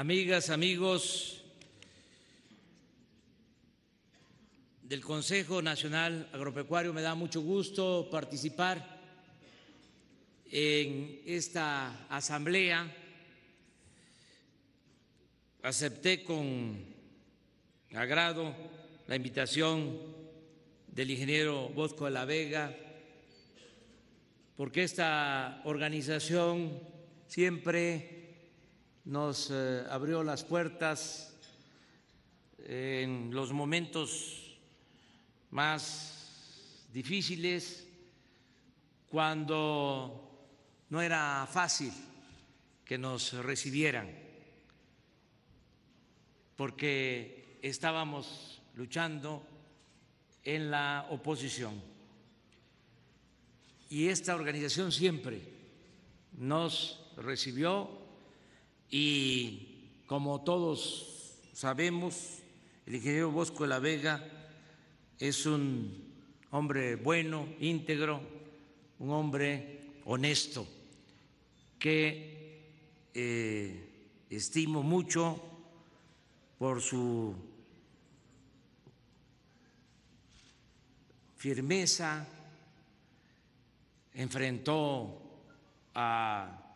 amigas, amigos del Consejo Nacional Agropecuario, me da mucho gusto participar en esta asamblea. Acepté con agrado la invitación del ingeniero Bosco de la Vega, porque esta organización siempre nos eh, abrió las puertas en los momentos más difíciles, cuando no era fácil que nos recibieran, porque estábamos luchando en la oposición. Y esta organización siempre nos recibió y, como todos sabemos, el ingeniero Bosco de la Vega es un hombre bueno, íntegro, un hombre honesto que eh, estimo mucho por su firmeza, enfrentó a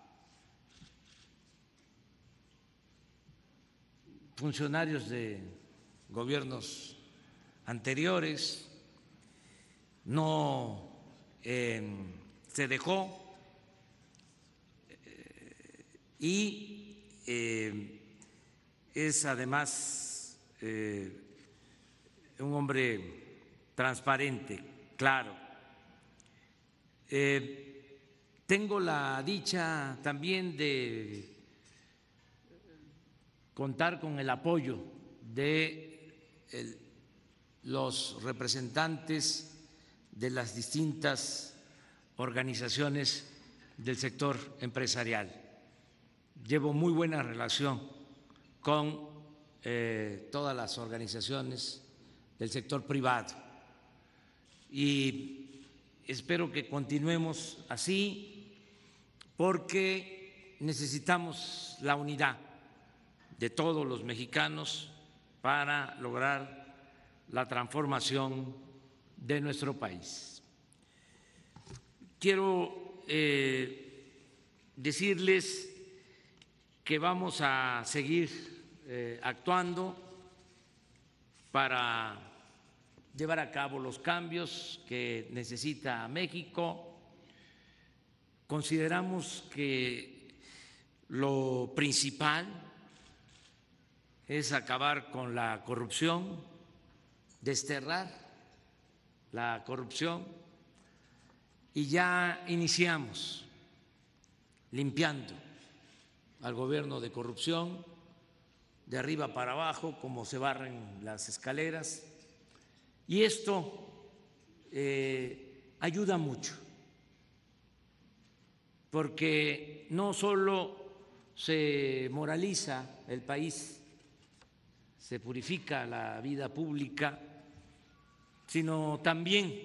funcionarios de gobiernos anteriores, no eh, se dejó y eh, es además eh, un hombre transparente, claro. Eh, tengo la dicha también de contar con el apoyo de los representantes de las distintas organizaciones del sector empresarial. Llevo muy buena relación con eh, todas las organizaciones del sector privado. Y espero que continuemos así porque necesitamos la unidad de todos los mexicanos para lograr la transformación de nuestro país. Quiero eh, decirles que vamos a seguir eh, actuando para llevar a cabo los cambios que necesita México. Consideramos que lo principal es acabar con la corrupción, desterrar la corrupción y ya iniciamos limpiando al gobierno de corrupción, de arriba para abajo, como se barren las escaleras. Y esto eh, ayuda mucho, porque no solo se moraliza el país, se purifica la vida pública, sino también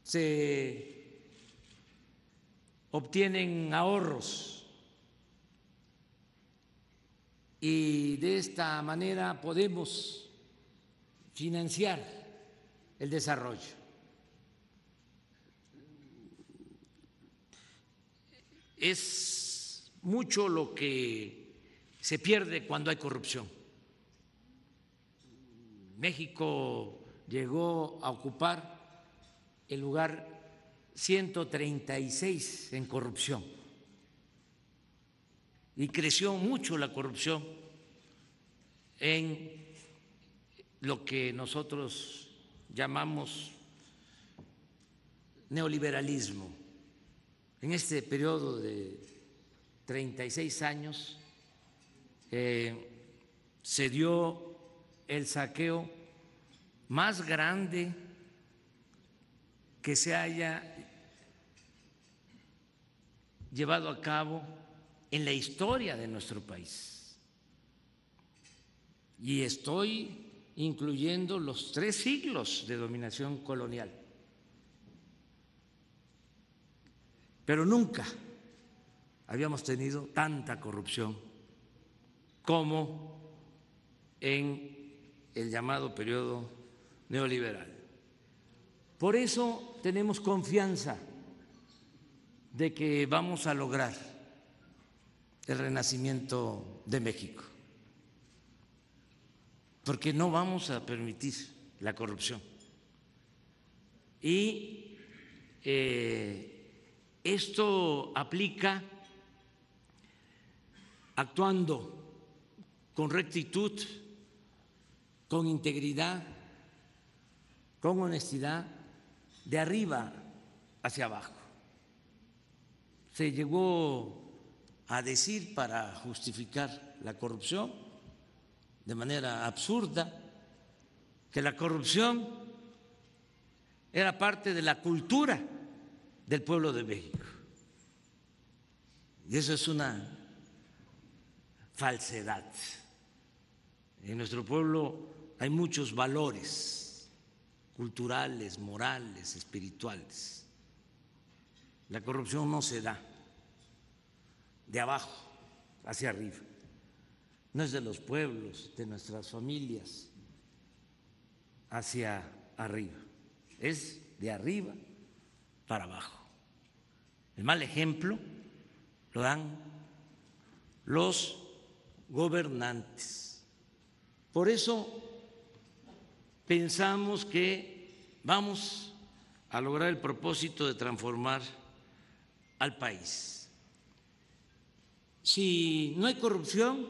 se obtienen ahorros y de esta manera podemos financiar el desarrollo. Es mucho lo que se pierde cuando hay corrupción. México llegó a ocupar el lugar 136 en corrupción y creció mucho la corrupción en lo que nosotros llamamos neoliberalismo. En este periodo de 36 años eh, se dio el saqueo más grande que se haya llevado a cabo en la historia de nuestro país. Y estoy incluyendo los tres siglos de dominación colonial. Pero nunca habíamos tenido tanta corrupción como en el llamado periodo neoliberal. Por eso tenemos confianza de que vamos a lograr el renacimiento de México, porque no vamos a permitir la corrupción. Y eh, esto aplica actuando con rectitud, con integridad, con honestidad, de arriba hacia abajo. Se llegó a decir para justificar la corrupción de manera absurda que la corrupción era parte de la cultura del pueblo de México. Y eso es una falsedad. En nuestro pueblo hay muchos valores culturales, morales, espirituales. La corrupción no se da de abajo hacia arriba, no es de los pueblos, de nuestras familias hacia arriba, es de arriba para abajo. El mal ejemplo lo dan los gobernantes. Por eso pensamos que vamos a lograr el propósito de transformar al país. Si no hay corrupción,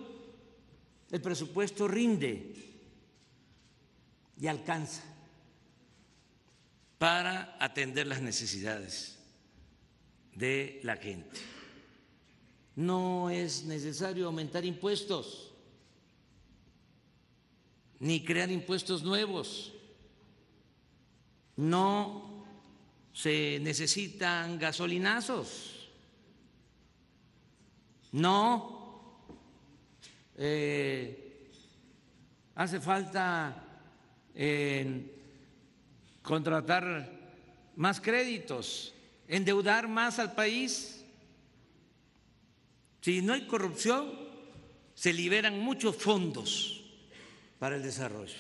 el presupuesto rinde y alcanza para atender las necesidades de la gente. No es necesario aumentar impuestos ni crear impuestos nuevos. No se necesitan gasolinazos. No eh, hace falta eh, contratar más créditos, endeudar más al país. Si no hay corrupción, se liberan muchos fondos para el desarrollo.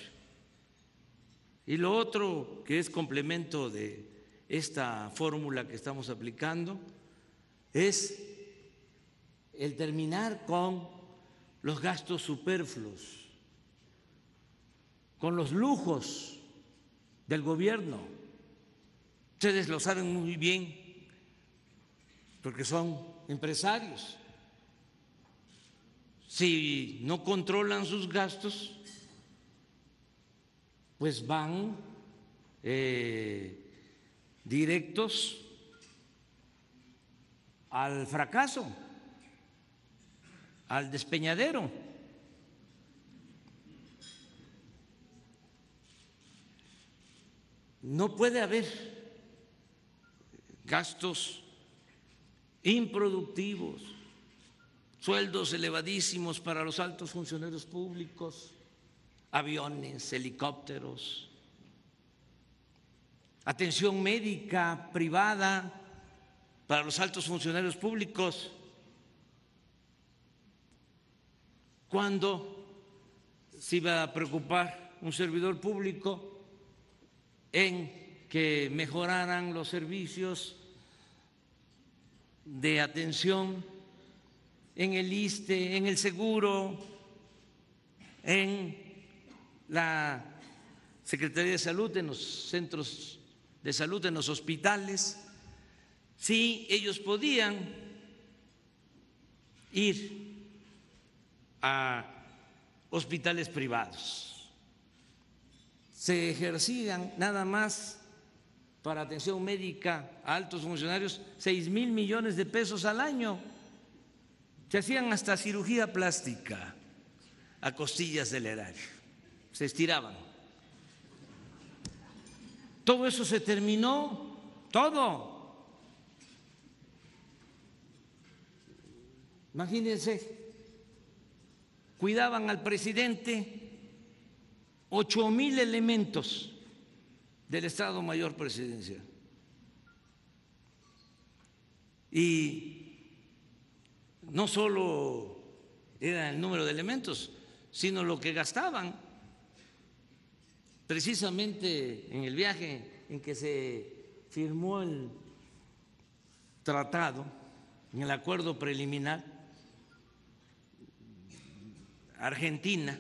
Y lo otro que es complemento de esta fórmula que estamos aplicando es el terminar con los gastos superfluos, con los lujos del gobierno. Ustedes lo saben muy bien porque son empresarios si no controlan sus gastos, pues van eh, directos al fracaso, al despeñadero. No puede haber gastos improductivos sueldos elevadísimos para los altos funcionarios públicos, aviones, helicópteros, atención médica privada para los altos funcionarios públicos. ¿Cuándo se iba a preocupar un servidor público en que mejoraran los servicios de atención en el ISTE, en el seguro, en la Secretaría de Salud, en los centros de salud, en los hospitales, si ellos podían ir a hospitales privados. Se ejercían nada más para atención médica a altos funcionarios seis mil millones de pesos al año. Se hacían hasta cirugía plástica a costillas del erario, se estiraban. Todo eso se terminó, todo. Imagínense, cuidaban al presidente ocho mil elementos del Estado Mayor Presidencial. Y no solo era el número de elementos, sino lo que gastaban. Precisamente en el viaje en que se firmó el tratado, en el acuerdo preliminar, Argentina,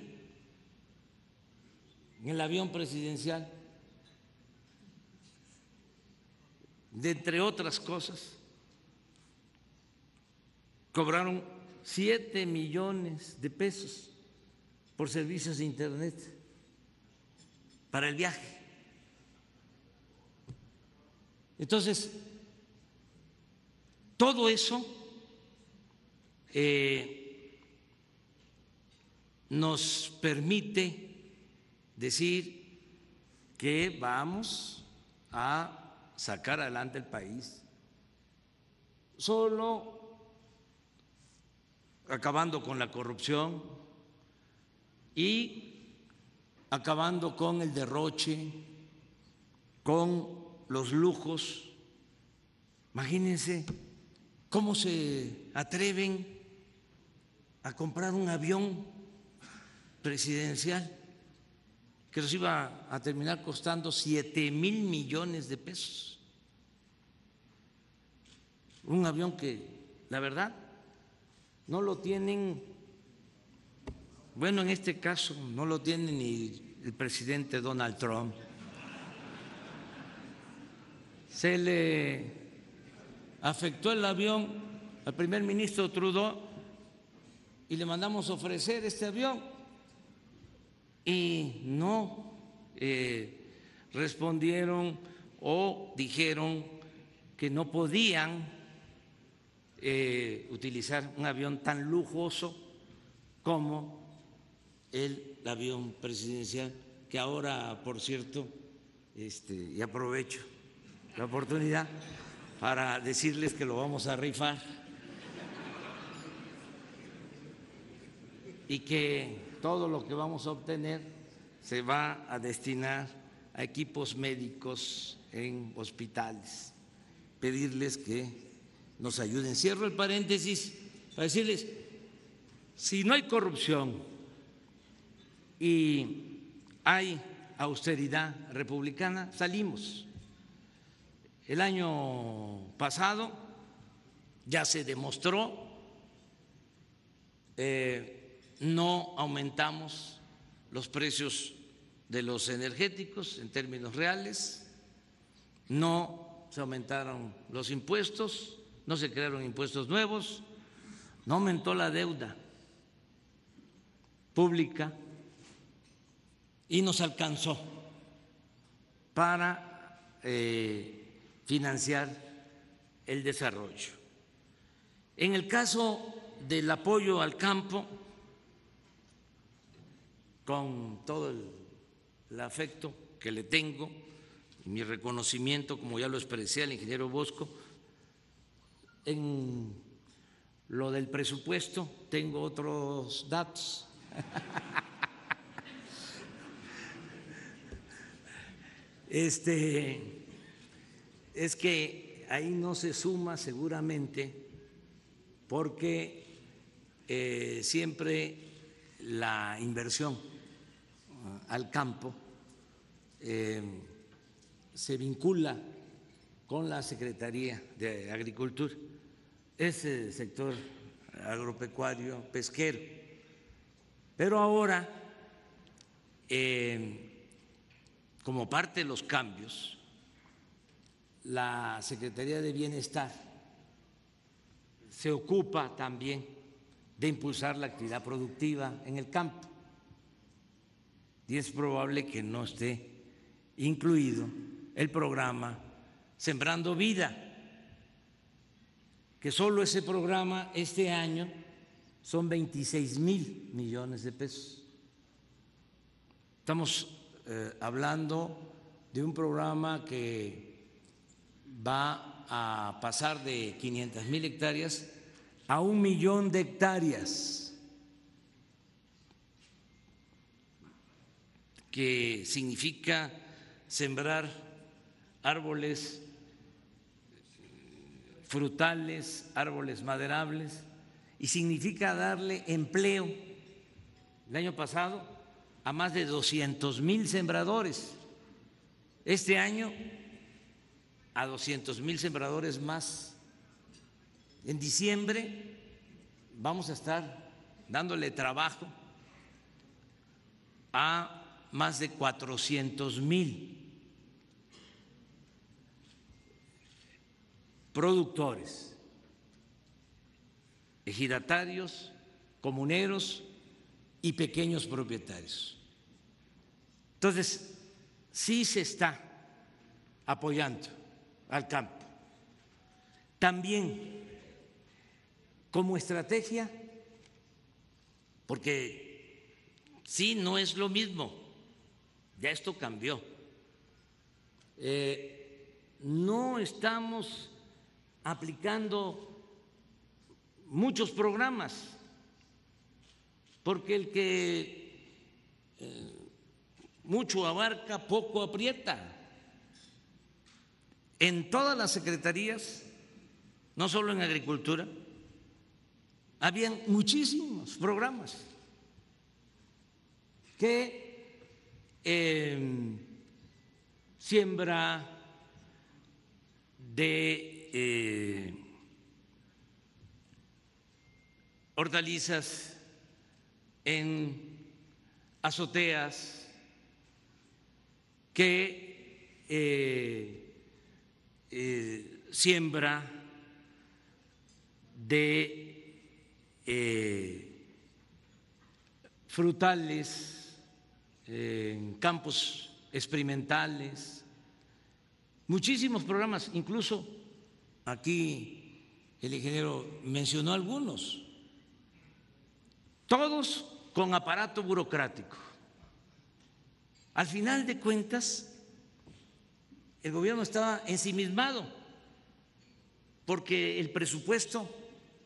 en el avión presidencial, de entre otras cosas, cobraron siete millones de pesos por servicios de Internet para el viaje. Entonces, todo eso eh, nos permite decir que vamos a sacar adelante el país. Solo acabando con la corrupción y acabando con el derroche, con los lujos. Imagínense cómo se atreven a comprar un avión presidencial que nos iba a terminar costando siete mil millones de pesos. Un avión que, la verdad, no lo tienen, bueno, en este caso no lo tiene ni el presidente Donald Trump. Se le afectó el avión al primer ministro Trudeau y le mandamos ofrecer este avión y no eh, respondieron o dijeron que no podían eh, utilizar un avión tan lujoso como el avión presidencial, que ahora, por cierto, este, y aprovecho la oportunidad para decirles que lo vamos a rifar y que todo lo que vamos a obtener se va a destinar a equipos médicos en hospitales. Pedirles que nos ayuden. Cierro el paréntesis para decirles, si no hay corrupción y hay austeridad republicana, salimos. El año pasado ya se demostró, eh, no aumentamos los precios de los energéticos en términos reales, no se aumentaron los impuestos, no se crearon impuestos nuevos, no aumentó la deuda pública y nos alcanzó para eh, financiar el desarrollo. En el caso del apoyo al campo, con todo el, afecto que le tengo, mi reconocimiento, como ya lo expresé al ingeniero Bosco, en lo del presupuesto tengo otros datos. Este es que ahí no se suma seguramente porque eh, siempre la inversión uh, al campo eh, se vincula con la Secretaría de Agricultura ese sector agropecuario, pesquero. Pero ahora, eh, como parte de los cambios, la Secretaría de Bienestar se ocupa también de impulsar la actividad productiva en el campo. Y es probable que no esté incluido el programa Sembrando Vida que solo ese programa este año son 26 mil millones de pesos. Estamos eh, hablando de un programa que va a pasar de 500 mil hectáreas a un millón de hectáreas, que significa sembrar árboles frutales, árboles maderables y significa darle empleo. El año pasado a más de 200 mil sembradores. Este año a 200 mil sembradores más. En diciembre vamos a estar dándole trabajo a más de 400 mil productores, ejidatarios, comuneros y pequeños propietarios. Entonces, sí se está apoyando al campo. También como estrategia, porque sí, no es lo mismo, ya esto cambió. Eh, no estamos aplicando muchos programas, porque el que eh, mucho abarca, poco aprieta. En todas las secretarías, no solo en agricultura, habían muchísimos programas que eh, siembra de eh, hortalizas en azoteas que eh, eh, siembra de frutales en campos experimentales, muchísimos programas, incluso Aquí el ingeniero mencionó algunos, todos con aparato burocrático. Al final de cuentas, el gobierno estaba ensimismado porque el presupuesto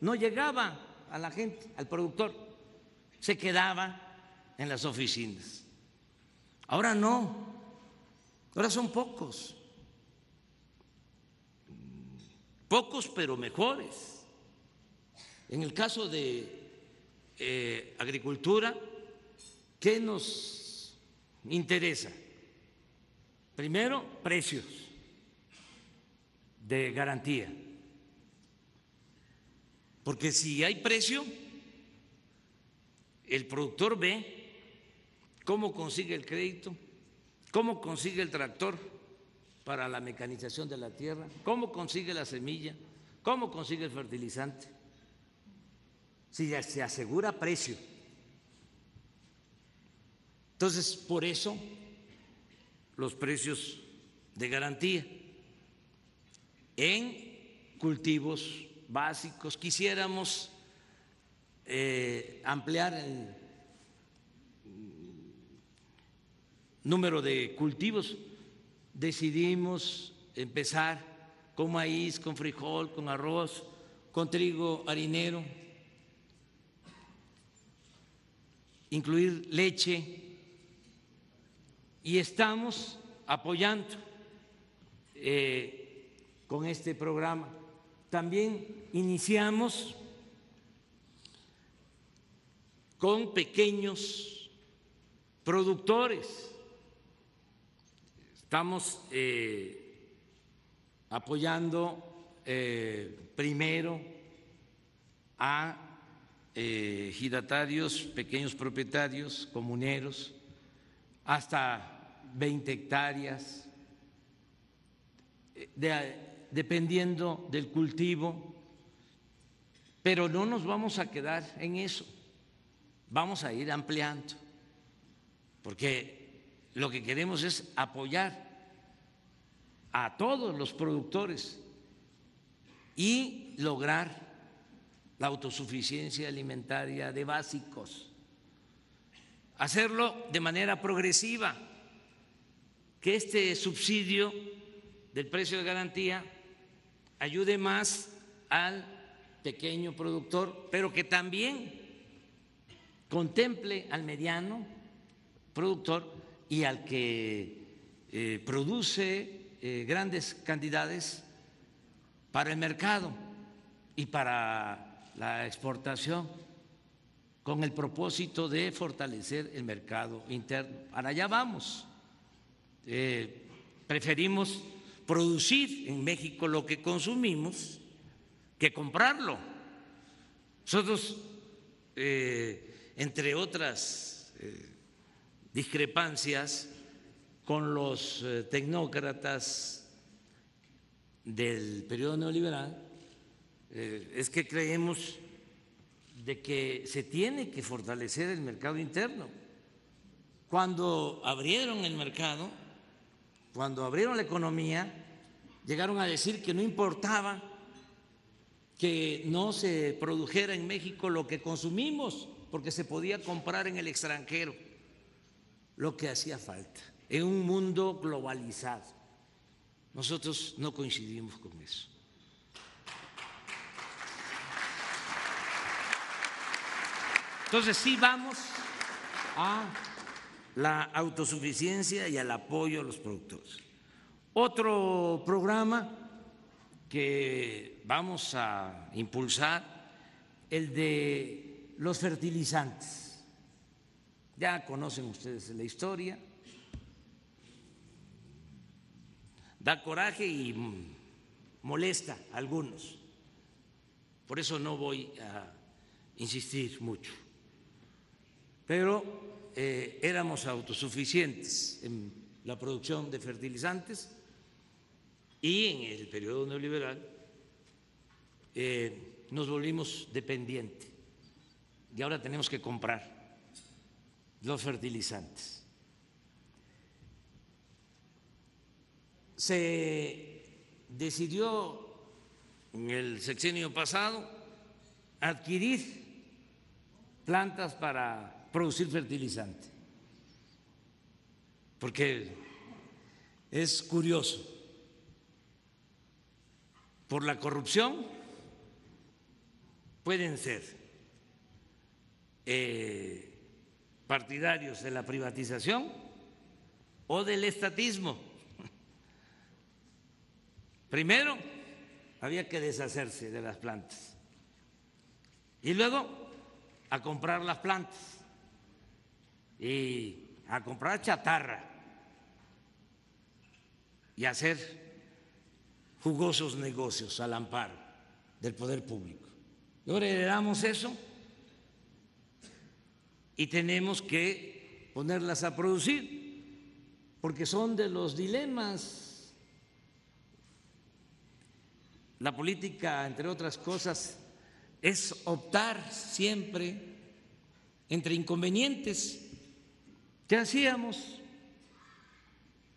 no llegaba a la gente, al productor, se quedaba en las oficinas. Ahora no, ahora son pocos. pocos pero mejores. En el caso de eh, agricultura, ¿qué nos interesa? Primero, precios de garantía. Porque si hay precio, el productor ve cómo consigue el crédito, cómo consigue el tractor, para la mecanización de la tierra, cómo consigue la semilla, cómo consigue el fertilizante, si se asegura precio. Entonces, por eso los precios de garantía en cultivos básicos. Quisiéramos eh, ampliar el número de cultivos decidimos empezar con maíz, con frijol, con arroz, con trigo harinero, incluir leche y estamos apoyando eh, con este programa. También iniciamos con pequeños productores Estamos eh, apoyando eh, primero a eh, giratarios, pequeños propietarios, comuneros, hasta 20 hectáreas, dependiendo del cultivo, pero no nos vamos a quedar en eso, vamos a ir ampliando, porque lo que queremos es apoyar a todos los productores y lograr la autosuficiencia alimentaria de básicos. Hacerlo de manera progresiva, que este subsidio del precio de garantía ayude más al pequeño productor, pero que también contemple al mediano productor y al que eh, produce eh, grandes cantidades para el mercado y para la exportación con el propósito de fortalecer el mercado interno. Para allá vamos. Eh, preferimos producir en México lo que consumimos que comprarlo. Nosotros, eh, entre otras eh, discrepancias con los tecnócratas del periodo neoliberal, es que creemos de que se tiene que fortalecer el mercado interno. Cuando abrieron el mercado, cuando abrieron la economía, llegaron a decir que no importaba que no se produjera en México lo que consumimos, porque se podía comprar en el extranjero lo que hacía falta, en un mundo globalizado. Nosotros no coincidimos con eso. Entonces sí vamos a la autosuficiencia y al apoyo a los productores. Otro programa que vamos a impulsar, el de los fertilizantes. Ya conocen ustedes la historia. Da coraje y molesta a algunos. Por eso no voy a insistir mucho pero eh, éramos autosuficientes en la producción de fertilizantes y en el periodo neoliberal eh, nos volvimos dependientes y ahora tenemos que comprar los fertilizantes. Se decidió en el sexenio pasado adquirir plantas para producir fertilizante. Porque es curioso, por la corrupción pueden ser eh, partidarios de la privatización o del estatismo. Primero había que deshacerse de las plantas y luego a comprar las plantas y a comprar chatarra y hacer jugosos negocios al amparo del poder público. Y ahora heredamos eso y tenemos que ponerlas a producir, porque son de los dilemas. La política, entre otras cosas, es optar siempre entre inconvenientes ¿Qué hacíamos?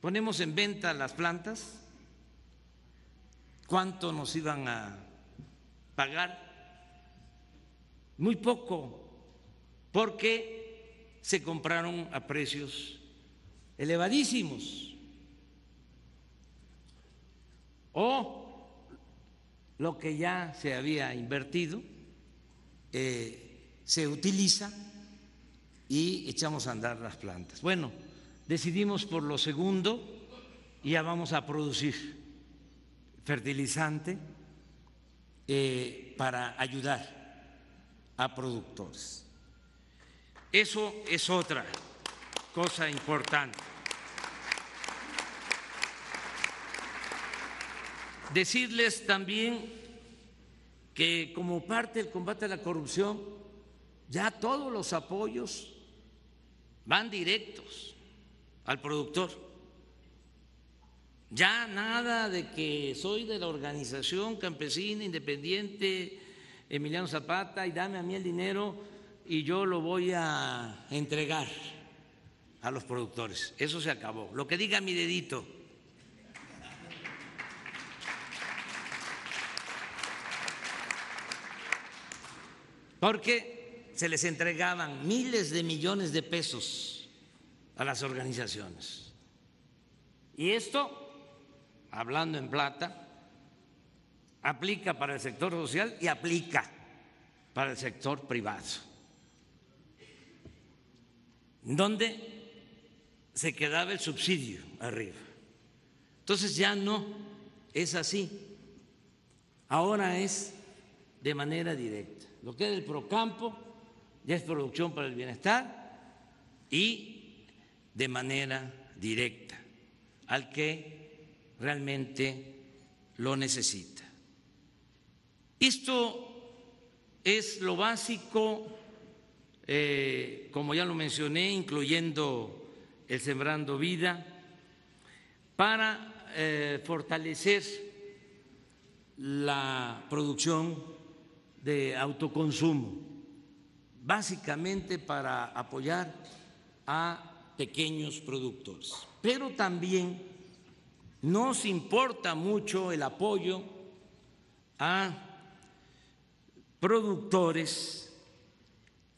Ponemos en venta las plantas, ¿cuánto nos iban a pagar? Muy poco, porque se compraron a precios elevadísimos. O lo que ya se había invertido eh, se utiliza y echamos a andar las plantas. Bueno, decidimos por lo segundo y ya vamos a producir fertilizante eh, para ayudar a productores. Eso es otra cosa importante. Decirles también que como parte del combate a la corrupción, ya todos los apoyos van directos al productor. Ya nada de que soy de la organización campesina independiente Emiliano Zapata y dame a mí el dinero y yo lo voy a entregar a los productores. Eso se acabó. Lo que diga mi dedito. Porque se les entregaban miles de millones de pesos a las organizaciones. Y esto, hablando en plata, aplica para el sector social y aplica para el sector privado, donde se quedaba el subsidio arriba. Entonces ya no es así, ahora es de manera directa. lo que es el Procampo ya es producción para el bienestar y de manera directa al que realmente lo necesita. Esto es lo básico, eh, como ya lo mencioné, incluyendo el Sembrando Vida, para eh, fortalecer la producción de autoconsumo, básicamente para apoyar a pequeños productores. Pero también nos importa mucho el apoyo a productores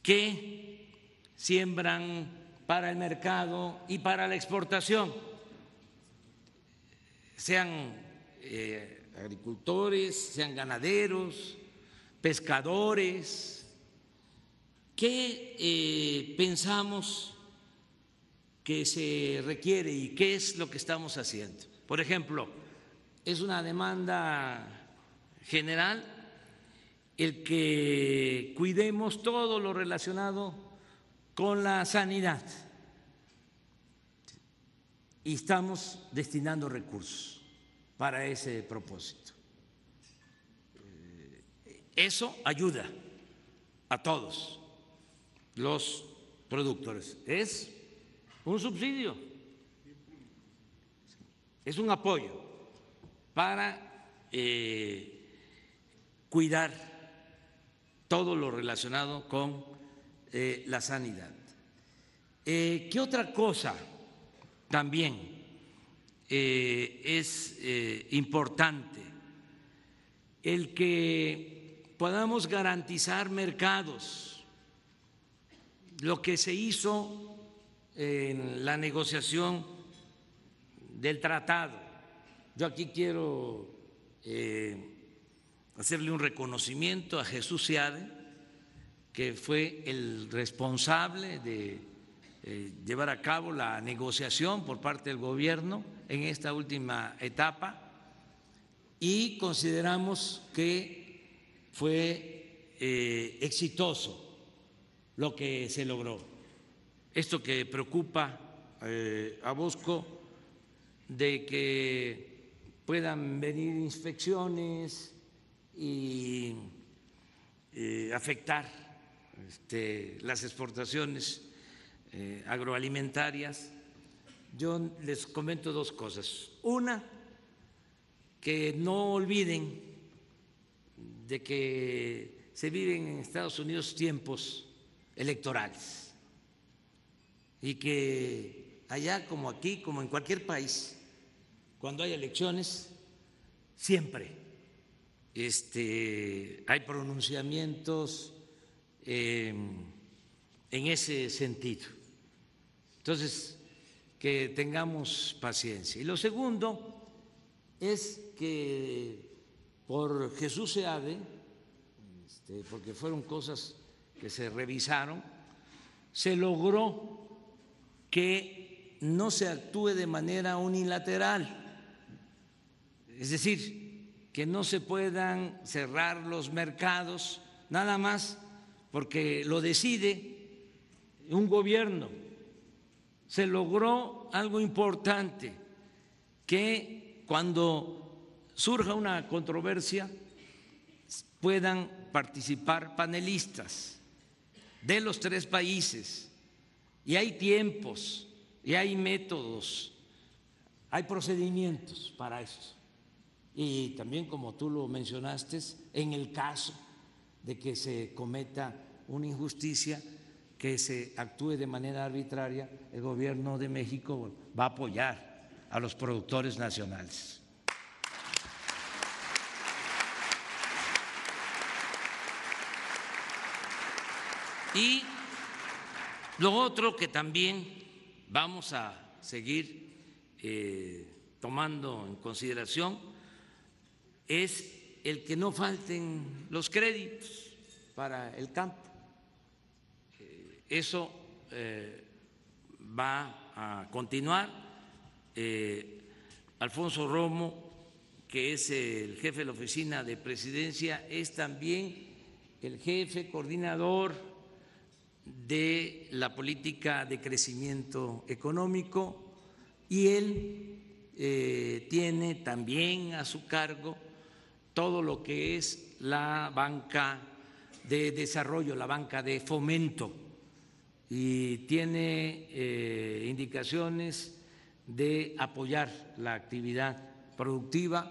que siembran para el mercado y para la exportación, sean eh, agricultores, sean ganaderos, pescadores. ¿Qué eh, pensamos que se requiere y qué es lo que estamos haciendo? Por ejemplo, es una demanda general el que cuidemos todo lo relacionado con la sanidad y estamos destinando recursos para ese propósito. Eh, eso ayuda a todos los productores. Es un subsidio es un apoyo para eh, cuidar todo lo relacionado con eh, la sanidad. Eh, ¿Qué otra cosa también es importante? El que podamos garantizar mercados, lo que se hizo en la negociación del tratado. Yo aquí quiero eh, hacerle un reconocimiento a Jesús Seade, que fue el responsable de eh, llevar a cabo la negociación por parte del gobierno en esta última etapa y consideramos que fue eh, exitoso lo que se logró. Esto que preocupa a Bosco de que puedan venir inspecciones y eh, afectar este, las exportaciones eh, agroalimentarias, yo les comento dos cosas. Una, que no olviden de que se viven en Estados Unidos tiempos electorales y que allá como aquí, como en cualquier país, cuando hay elecciones, siempre este, hay pronunciamientos eh, en ese sentido. Entonces, que tengamos paciencia. Y lo segundo es que por Jesús se este, porque fueron cosas que se revisaron, se logró que no se actúe de manera unilateral es decir, que no se puedan cerrar los mercados nada más porque lo decide un gobierno. Se logró algo importante, que cuando surja una controversia puedan participar panelistas de los tres países. Y hay tiempos, y hay métodos, hay procedimientos para eso y también, como tú lo mencionaste, en el caso de que se cometa una injusticia, que se actúe de manera arbitraria, el gobierno de México va a apoyar a los productores nacionales. Y lo otro que también vamos a seguir eh, tomando en consideración es el que no falten los créditos para el campo. Eh, eso eh, va a continuar. Alfonso Romo, que es el jefe de la oficina de presidencia, es también el jefe coordinador de la política de crecimiento económico y él eh, tiene también a su cargo todo lo que es la banca de desarrollo, la banca de fomento. Y tiene eh, indicaciones de apoyar la actividad productiva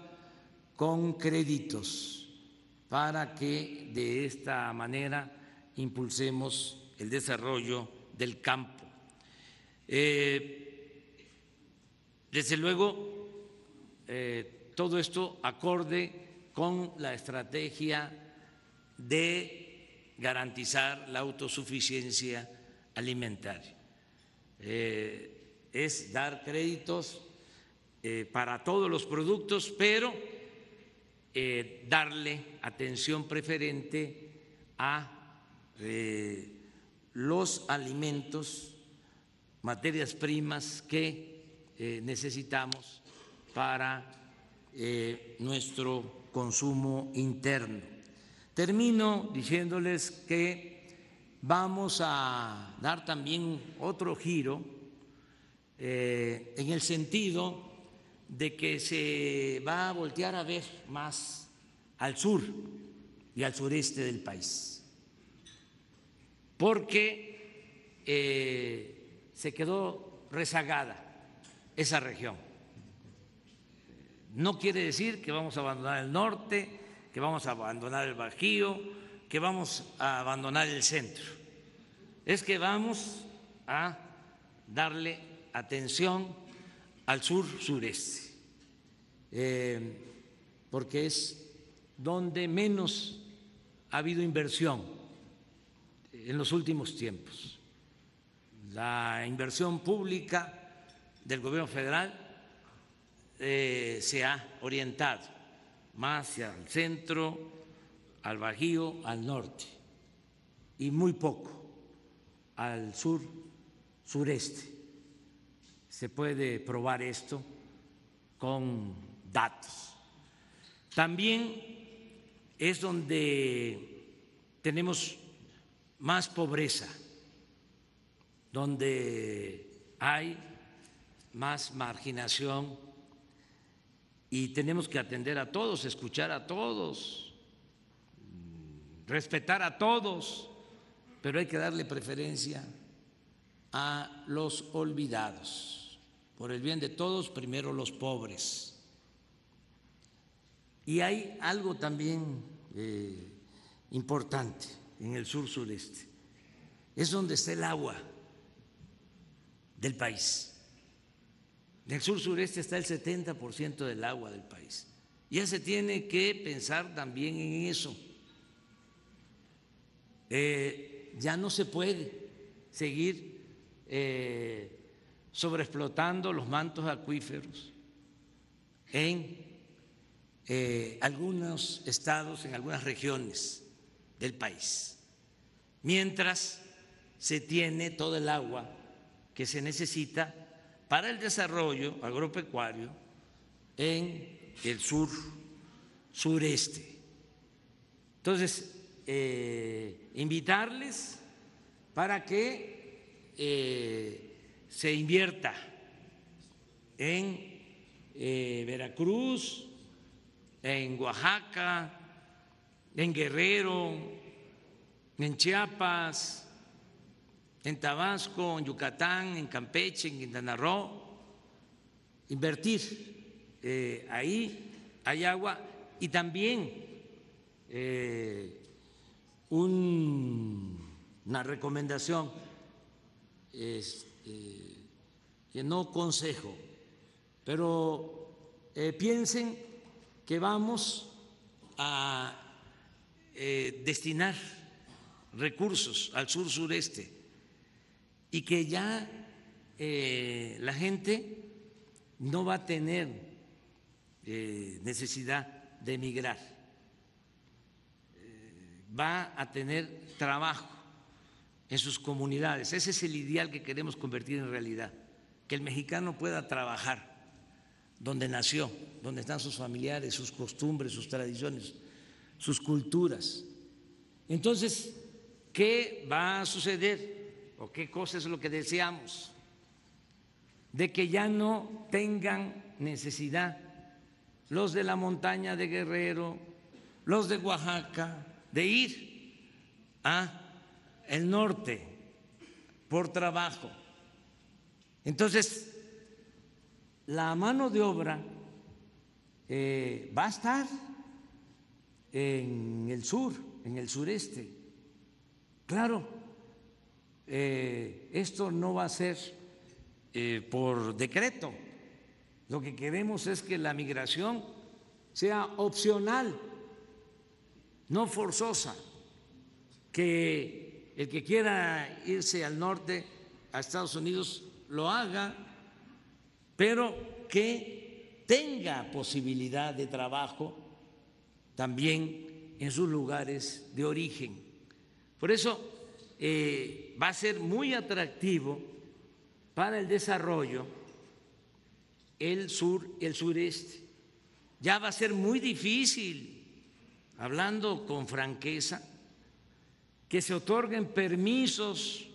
con créditos para que de esta manera impulsemos el desarrollo del campo. Eh, desde luego, eh, todo esto acorde con la estrategia de garantizar la autosuficiencia alimentaria. Eh, es dar créditos para todos los productos, pero darle atención preferente a los alimentos, materias primas que eh, necesitamos para eh, nuestro consumo interno. Termino diciéndoles que vamos a dar también otro giro eh, en el sentido de que se va a voltear a ver más al sur y al sureste del país porque eh, se quedó rezagada esa región. No quiere decir que vamos a abandonar el norte, que vamos a abandonar el Bajío, que vamos a abandonar el centro. Es que vamos a darle atención al sur-sureste, eh, porque es donde menos ha habido inversión en los últimos tiempos. La inversión pública del gobierno federal eh, se ha orientado más hacia el centro, al Bajío, al norte, y muy poco al sur, sureste. Se puede probar esto con datos. También es donde tenemos más pobreza, donde hay más marginación y tenemos que atender a todos, escuchar a todos, respetar a todos, pero hay que darle preferencia a los olvidados. Por el bien de todos, primero los pobres. Y hay algo también eh, importante en el sur sureste. Es donde está el agua del país. En el sur sureste está el 70% del agua del país. Ya se tiene que pensar también en eso. Eh, ya no se puede seguir eh, sobreexplotando los mantos acuíferos en eh, algunos estados, en algunas regiones del país, mientras se tiene todo el agua que se necesita para el desarrollo agropecuario en el sur sureste. Entonces, eh, invitarles para que eh, se invierta en eh, Veracruz, en Oaxaca, en Guerrero, en Chiapas, en Tabasco, en Yucatán, en Campeche, en Quintana invertir. Eh, ahí hay agua y también eh, una recomendación, este, que no consejo, pero eh, piensen que vamos a eh, destinar recursos al sur sureste y que ya eh, la gente no va a tener eh, necesidad de emigrar, va a tener trabajo en sus comunidades. Ese es el ideal que queremos convertir en realidad, que el mexicano pueda trabajar donde nació, donde están sus familiares, sus costumbres, sus tradiciones sus culturas Entonces, ¿qué va a suceder? ¿O qué cosa es lo que deseamos? De que ya no tengan necesidad los de la montaña de Guerrero, los de Oaxaca, de ir a el norte por trabajo. Entonces, la mano de obra eh, va a estar en el sur, en el sureste. Claro, eh, esto no va a ser eh, por decreto. Lo que queremos es que la migración sea opcional, no forzosa, que el que quiera irse al norte, a Estados Unidos, lo haga, pero que tenga posibilidad de trabajo también en sus lugares de origen. Por eso eh, va a ser muy atractivo para el desarrollo el sur, el sureste. Ya va a ser muy difícil, hablando con franqueza, que se otorguen permisos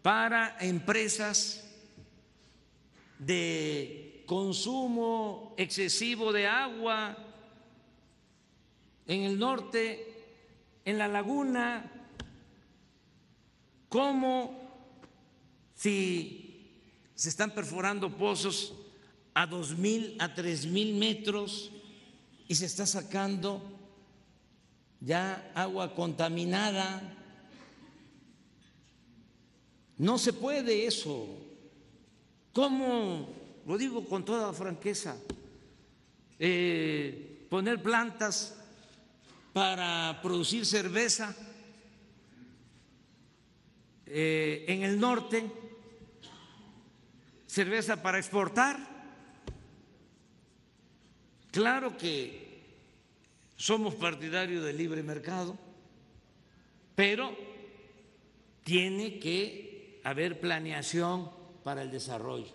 para empresas de consumo excesivo de agua en el norte, en la laguna, como si se están perforando pozos a dos mil, a tres mil metros y se está sacando ya agua contaminada. No se puede eso. ¿Cómo, lo digo con toda franqueza, eh, poner plantas para producir cerveza eh, en el norte, cerveza para exportar. Claro que somos partidarios del libre mercado, pero tiene que haber planeación para el desarrollo,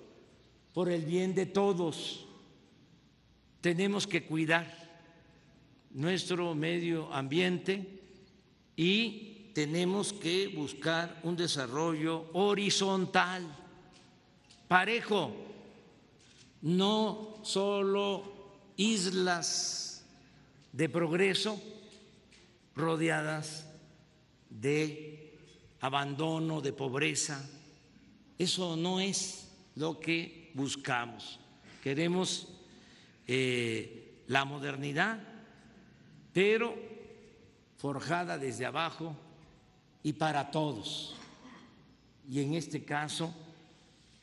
por el bien de todos. Tenemos que cuidar nuestro medio ambiente y tenemos que buscar un desarrollo horizontal, parejo, no solo islas de progreso rodeadas de abandono, de pobreza. Eso no es lo que buscamos. Queremos eh, la modernidad pero forjada desde abajo y para todos. Y en este caso,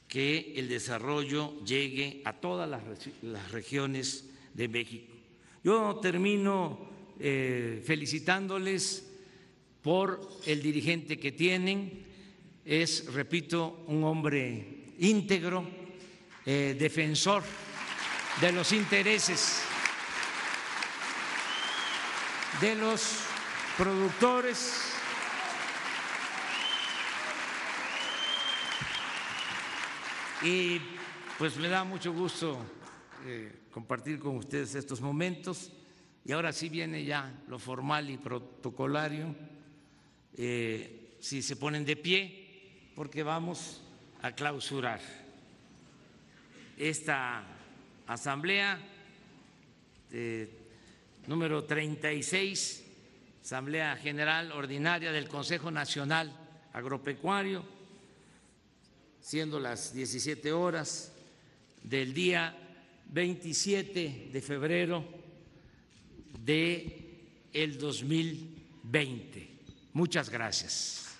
que el desarrollo llegue a todas las, regiones de México. Yo termino eh, felicitándoles por el dirigente que tienen. Es, repito, un hombre íntegro, eh, defensor de los intereses de los productores. Y pues me da mucho gusto eh, compartir con ustedes estos momentos. Y ahora sí viene ya lo formal y protocolario. Eh, si se ponen de pie, porque vamos a clausurar esta asamblea. Eh, número 36, Asamblea General Ordinaria del Consejo Nacional Agropecuario, siendo las 17 horas del día 27 de febrero de el 2020. Muchas gracias.